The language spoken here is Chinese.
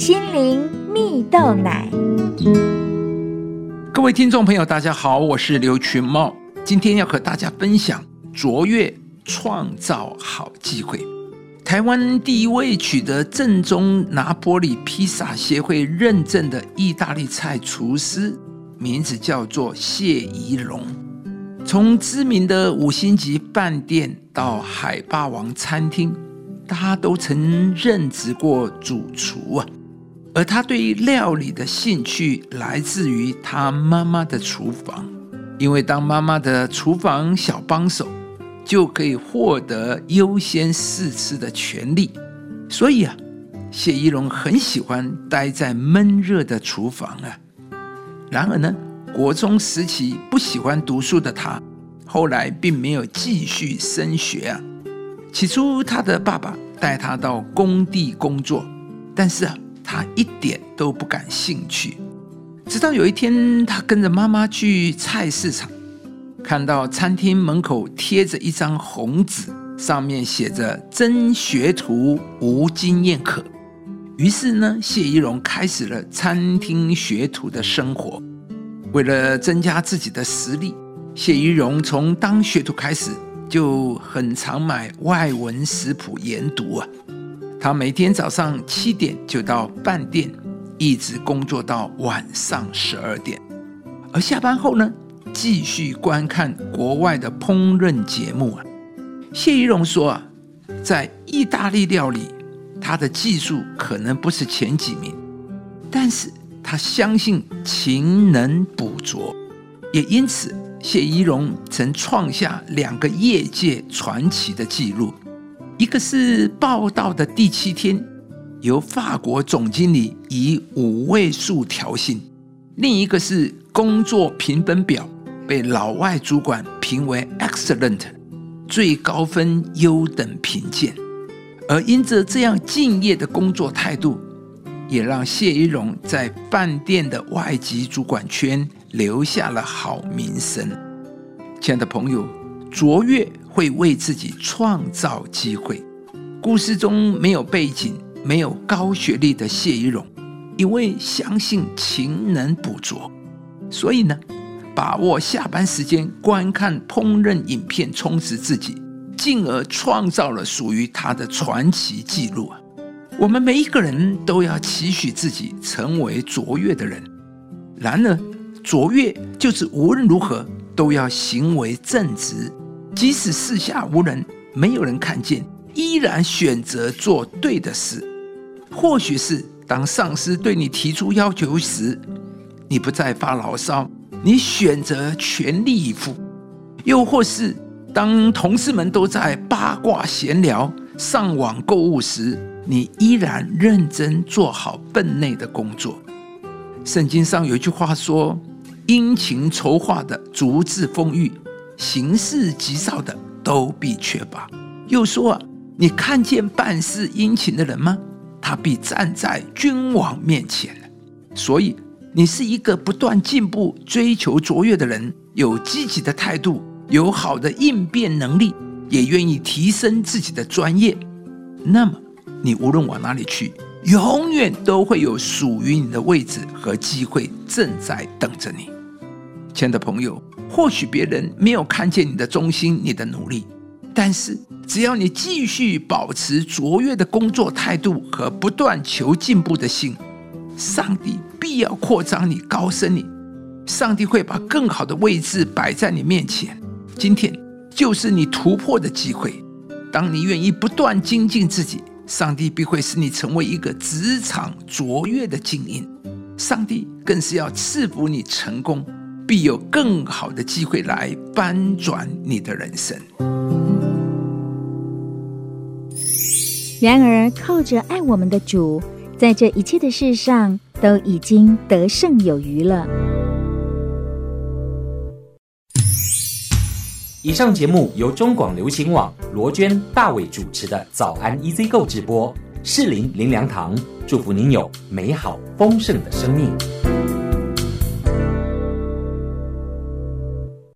心灵蜜豆奶。各位听众朋友，大家好，我是刘群茂，今天要和大家分享卓越创造好机会。台湾第一位取得正宗拿波里披萨协会认证的意大利菜厨师，名字叫做谢宜荣。从知名的五星级饭店到海霸王餐厅，他都曾任职过主厨啊。而他对料理的兴趣来自于他妈妈的厨房，因为当妈妈的厨房小帮手，就可以获得优先试吃的权利。所以啊，谢依龙很喜欢待在闷热的厨房啊。然而呢，国中时期不喜欢读书的他，后来并没有继续升学啊。起初，他的爸爸带他到工地工作，但是啊。他一点都不感兴趣，直到有一天，他跟着妈妈去菜市场，看到餐厅门口贴着一张红纸，上面写着“真学徒无经验可”。于是呢，谢依荣开始了餐厅学徒的生活。为了增加自己的实力，谢依荣从当学徒开始就很常买外文食谱研读啊。他每天早上七点就到饭店，一直工作到晚上十二点，而下班后呢，继续观看国外的烹饪节目啊。谢依荣说啊，在意大利料理，他的技术可能不是前几名，但是他相信勤能补拙，也因此，谢依荣曾创下两个业界传奇的纪录。一个是报道的第七天，由法国总经理以五位数调薪；另一个是工作评分表被老外主管评为 excellent，最高分优等评鉴。而因着这样敬业的工作态度，也让谢依荣在饭店的外籍主管圈留下了好名声。亲爱的朋友，卓越。会为自己创造机会。故事中没有背景、没有高学历的谢依荣，因为相信勤能补拙，所以呢，把握下班时间观看烹饪影片，充实自己，进而创造了属于他的传奇记录啊！我们每一个人都要期许自己成为卓越的人。然而，卓越就是无论如何都要行为正直。即使四下无人，没有人看见，依然选择做对的事。或许是当上司对你提出要求时，你不再发牢骚，你选择全力以赴；又或是当同事们都在八卦闲聊、上网购物时，你依然认真做好分内的工作。圣经上有一句话说：“殷勤筹划的，足智丰裕。”行事急躁的都必缺乏。又说，你看见办事殷勤的人吗？他必站在君王面前所以，你是一个不断进步、追求卓越的人，有积极的态度，有好的应变能力，也愿意提升自己的专业。那么，你无论往哪里去，永远都会有属于你的位置和机会正在等着你。亲爱的朋友。或许别人没有看见你的忠心、你的努力，但是只要你继续保持卓越的工作态度和不断求进步的心，上帝必要扩张你、高升你。上帝会把更好的位置摆在你面前。今天就是你突破的机会。当你愿意不断精进自己，上帝必会使你成为一个职场卓越的精英。上帝更是要赐福你成功。必有更好的机会来翻转你的人生。然而，靠着爱我们的主，在这一切的事上都已经得胜有余了。以上节目由中广流行网罗娟、大伟主持的《早安 EZ 购》直播，适林林良堂祝福您有美好丰盛的生命。